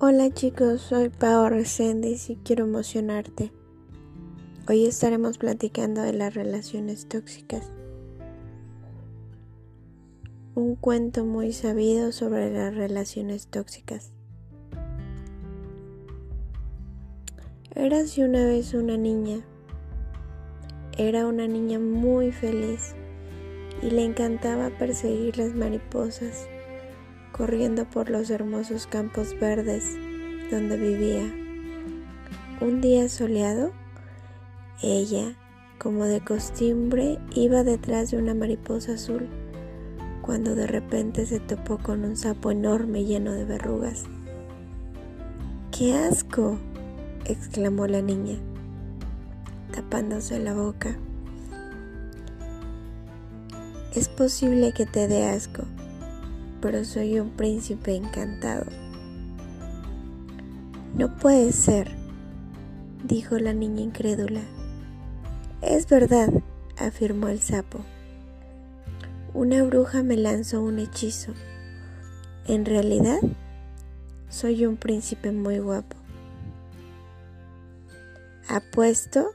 Hola chicos, soy Pao Reséndiz y quiero emocionarte. Hoy estaremos platicando de las relaciones tóxicas. Un cuento muy sabido sobre las relaciones tóxicas. Érase una vez una niña. Era una niña muy feliz y le encantaba perseguir las mariposas corriendo por los hermosos campos verdes donde vivía. Un día soleado, ella, como de costumbre, iba detrás de una mariposa azul, cuando de repente se topó con un sapo enorme lleno de verrugas. ¡Qué asco! exclamó la niña, tapándose la boca. Es posible que te dé asco, pero soy un príncipe encantado. No puede ser, dijo la niña incrédula. Es verdad, afirmó el sapo. Una bruja me lanzó un hechizo. En realidad, soy un príncipe muy guapo. Apuesto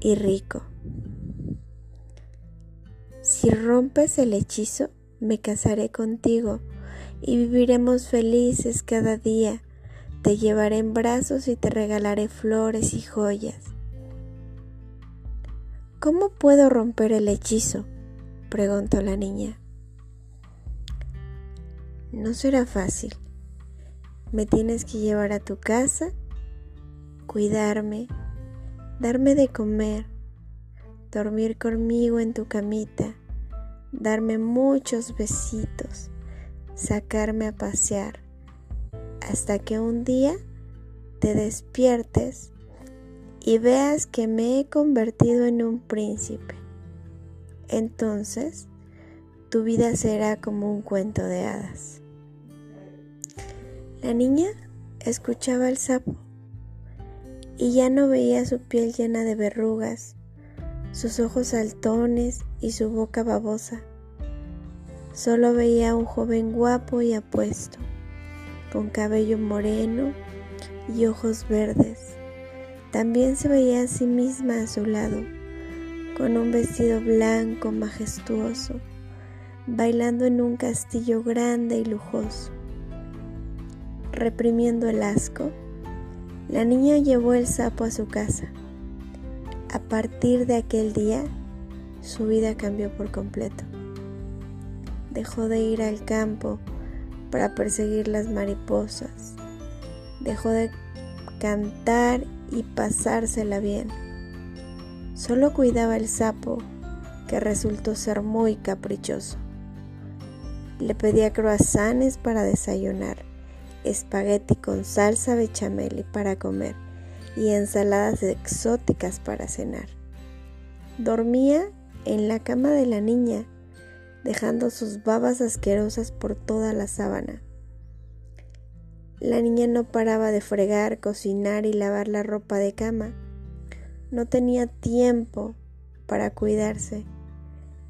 y rico. Si rompes el hechizo, me casaré contigo y viviremos felices cada día. Te llevaré en brazos y te regalaré flores y joyas. ¿Cómo puedo romper el hechizo? preguntó la niña. No será fácil. Me tienes que llevar a tu casa, cuidarme, darme de comer, dormir conmigo en tu camita darme muchos besitos, sacarme a pasear, hasta que un día te despiertes y veas que me he convertido en un príncipe. Entonces, tu vida será como un cuento de hadas. La niña escuchaba al sapo y ya no veía su piel llena de verrugas sus ojos saltones y su boca babosa. Solo veía a un joven guapo y apuesto, con cabello moreno y ojos verdes. También se veía a sí misma a su lado, con un vestido blanco majestuoso, bailando en un castillo grande y lujoso. Reprimiendo el asco, la niña llevó el sapo a su casa a partir de aquel día, su vida cambió por completo. Dejó de ir al campo para perseguir las mariposas. Dejó de cantar y pasársela bien. Solo cuidaba el sapo, que resultó ser muy caprichoso. Le pedía croissants para desayunar, espagueti con salsa bechamel para comer y ensaladas exóticas para cenar. Dormía en la cama de la niña, dejando sus babas asquerosas por toda la sábana. La niña no paraba de fregar, cocinar y lavar la ropa de cama. No tenía tiempo para cuidarse.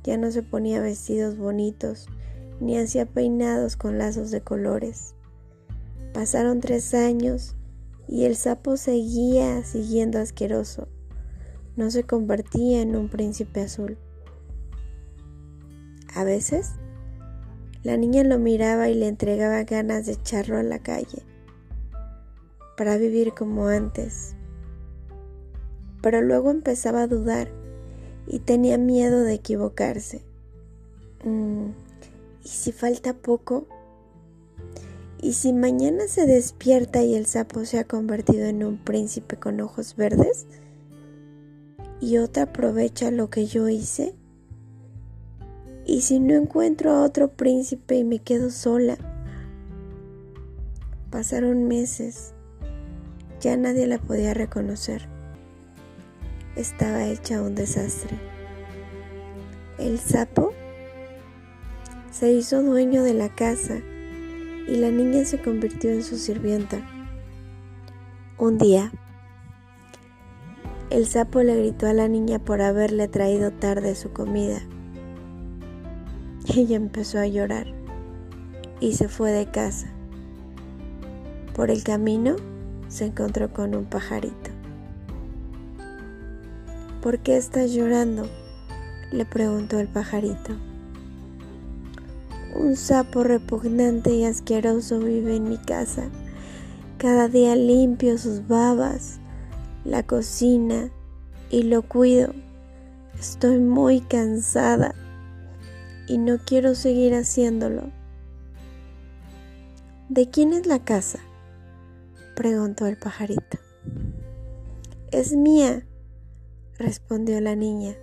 Ya no se ponía vestidos bonitos, ni hacía peinados con lazos de colores. Pasaron tres años y el sapo seguía siguiendo asqueroso. No se convertía en un príncipe azul. A veces, la niña lo miraba y le entregaba ganas de echarlo a la calle para vivir como antes. Pero luego empezaba a dudar y tenía miedo de equivocarse. Mm, ¿Y si falta poco? ¿Y si mañana se despierta y el sapo se ha convertido en un príncipe con ojos verdes? ¿Y otra aprovecha lo que yo hice? ¿Y si no encuentro a otro príncipe y me quedo sola? Pasaron meses. Ya nadie la podía reconocer. Estaba hecha un desastre. El sapo se hizo dueño de la casa y la niña se convirtió en su sirvienta. Un día, el sapo le gritó a la niña por haberle traído tarde su comida. Ella empezó a llorar y se fue de casa. Por el camino se encontró con un pajarito. ¿Por qué estás llorando? le preguntó el pajarito. Un sapo repugnante y asqueroso vive en mi casa. Cada día limpio sus babas, la cocina y lo cuido. Estoy muy cansada y no quiero seguir haciéndolo. ¿De quién es la casa? preguntó el pajarito. Es mía, respondió la niña,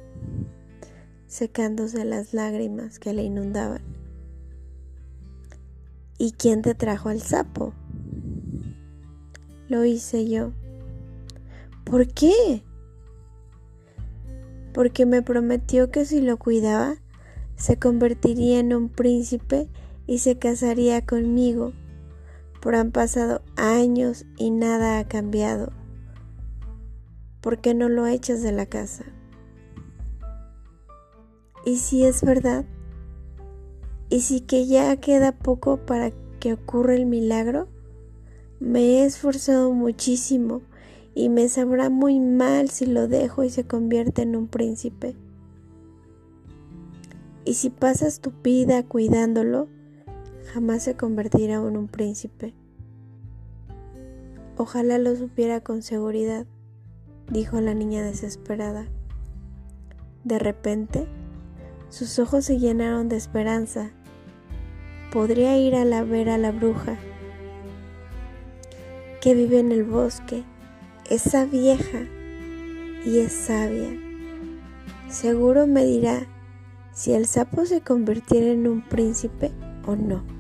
secándose las lágrimas que le inundaban. ¿Y quién te trajo al sapo? Lo hice yo. ¿Por qué? Porque me prometió que si lo cuidaba, se convertiría en un príncipe y se casaría conmigo pero han pasado años y nada ha cambiado. ¿Por qué no lo echas de la casa? ¿Y si es verdad? ¿Y si que ya queda poco para que ocurra el milagro? Me he esforzado muchísimo y me sabrá muy mal si lo dejo y se convierte en un príncipe. Y si pasas tu vida cuidándolo, jamás se convertirá en un príncipe. Ojalá lo supiera con seguridad, dijo la niña desesperada. De repente, sus ojos se llenaron de esperanza. Podría ir a la ver a la bruja que vive en el bosque, esa vieja y es sabia. Seguro me dirá si el sapo se convirtiera en un príncipe o no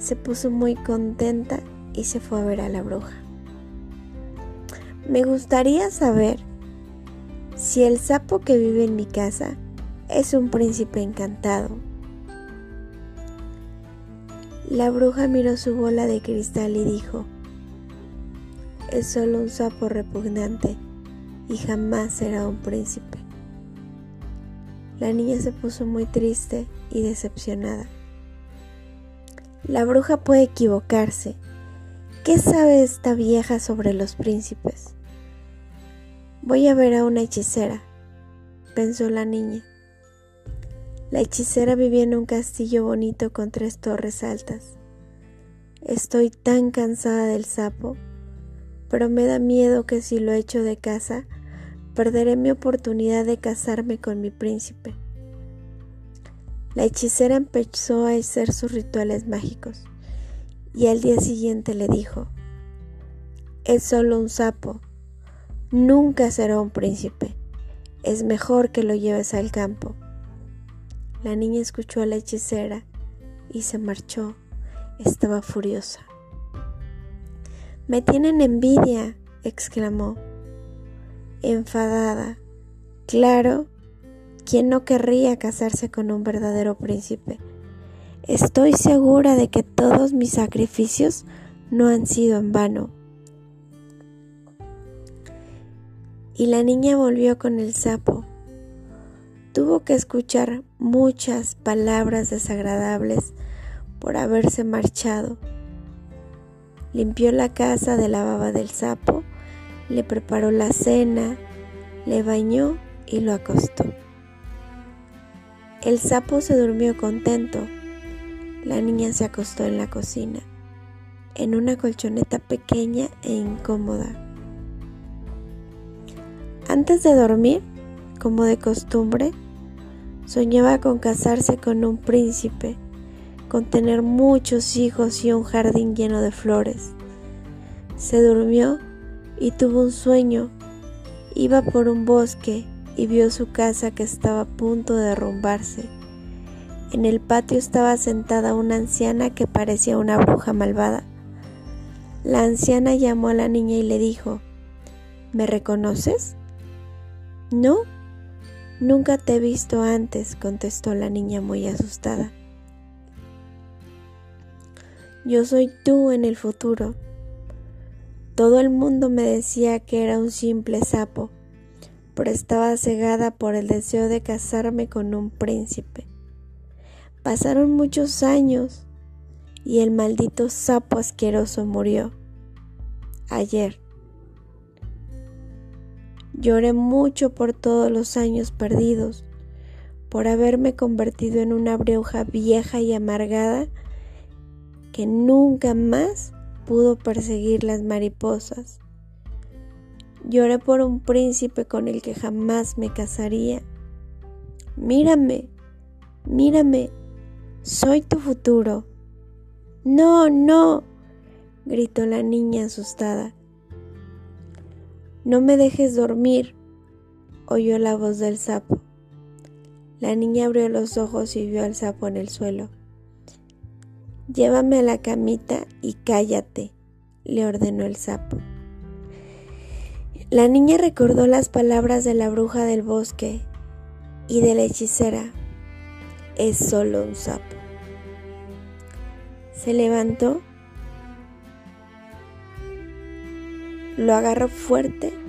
se puso muy contenta y se fue a ver a la bruja. Me gustaría saber si el sapo que vive en mi casa es un príncipe encantado. La bruja miró su bola de cristal y dijo, es solo un sapo repugnante y jamás será un príncipe. La niña se puso muy triste y decepcionada. La bruja puede equivocarse. ¿Qué sabe esta vieja sobre los príncipes? Voy a ver a una hechicera, pensó la niña. La hechicera vivía en un castillo bonito con tres torres altas. Estoy tan cansada del sapo, pero me da miedo que si lo echo de casa, perderé mi oportunidad de casarme con mi príncipe. La hechicera empezó a hacer sus rituales mágicos y al día siguiente le dijo, es solo un sapo, nunca será un príncipe, es mejor que lo lleves al campo. La niña escuchó a la hechicera y se marchó, estaba furiosa. Me tienen envidia, exclamó, enfadada. Claro, ¿Quién no querría casarse con un verdadero príncipe? Estoy segura de que todos mis sacrificios no han sido en vano. Y la niña volvió con el sapo. Tuvo que escuchar muchas palabras desagradables por haberse marchado. Limpió la casa de la baba del sapo, le preparó la cena, le bañó y lo acostó. El sapo se durmió contento. La niña se acostó en la cocina, en una colchoneta pequeña e incómoda. Antes de dormir, como de costumbre, soñaba con casarse con un príncipe, con tener muchos hijos y un jardín lleno de flores. Se durmió y tuvo un sueño. Iba por un bosque y vio su casa que estaba a punto de derrumbarse. En el patio estaba sentada una anciana que parecía una bruja malvada. La anciana llamó a la niña y le dijo, ¿Me reconoces? No, nunca te he visto antes, contestó la niña muy asustada. Yo soy tú en el futuro. Todo el mundo me decía que era un simple sapo pero estaba cegada por el deseo de casarme con un príncipe. Pasaron muchos años y el maldito sapo asqueroso murió. Ayer. Lloré mucho por todos los años perdidos, por haberme convertido en una bruja vieja y amargada que nunca más pudo perseguir las mariposas. Lloré por un príncipe con el que jamás me casaría. Mírame, mírame, soy tu futuro. No, no, gritó la niña asustada. No me dejes dormir, oyó la voz del sapo. La niña abrió los ojos y vio al sapo en el suelo. Llévame a la camita y cállate, le ordenó el sapo. La niña recordó las palabras de la bruja del bosque y de la hechicera. Es solo un sapo. Se levantó, lo agarró fuerte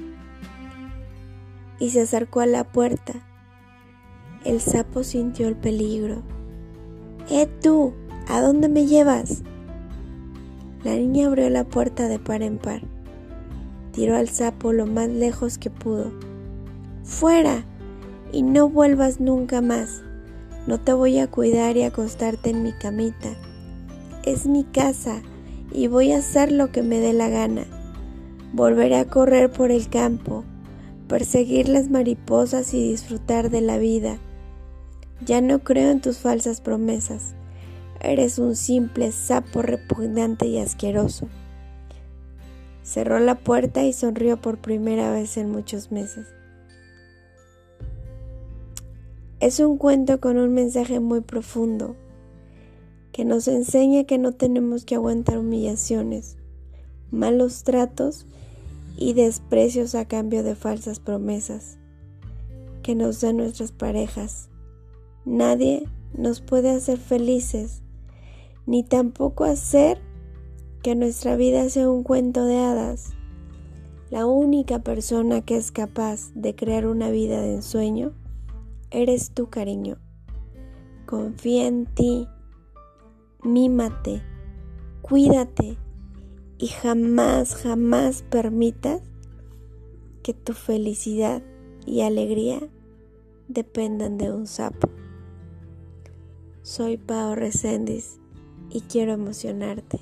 y se acercó a la puerta. El sapo sintió el peligro. ¡Eh tú! ¿A dónde me llevas? La niña abrió la puerta de par en par. Tiró al sapo lo más lejos que pudo. ¡Fuera! Y no vuelvas nunca más. No te voy a cuidar y acostarte en mi camita. Es mi casa y voy a hacer lo que me dé la gana. Volveré a correr por el campo, perseguir las mariposas y disfrutar de la vida. Ya no creo en tus falsas promesas. Eres un simple sapo repugnante y asqueroso. Cerró la puerta y sonrió por primera vez en muchos meses. Es un cuento con un mensaje muy profundo que nos enseña que no tenemos que aguantar humillaciones, malos tratos y desprecios a cambio de falsas promesas que nos dan nuestras parejas. Nadie nos puede hacer felices ni tampoco hacer que nuestra vida sea un cuento de hadas. La única persona que es capaz de crear una vida de ensueño eres tú, cariño. Confía en ti, mímate, cuídate y jamás, jamás permitas que tu felicidad y alegría dependan de un sapo. Soy Pao Reséndiz y quiero emocionarte.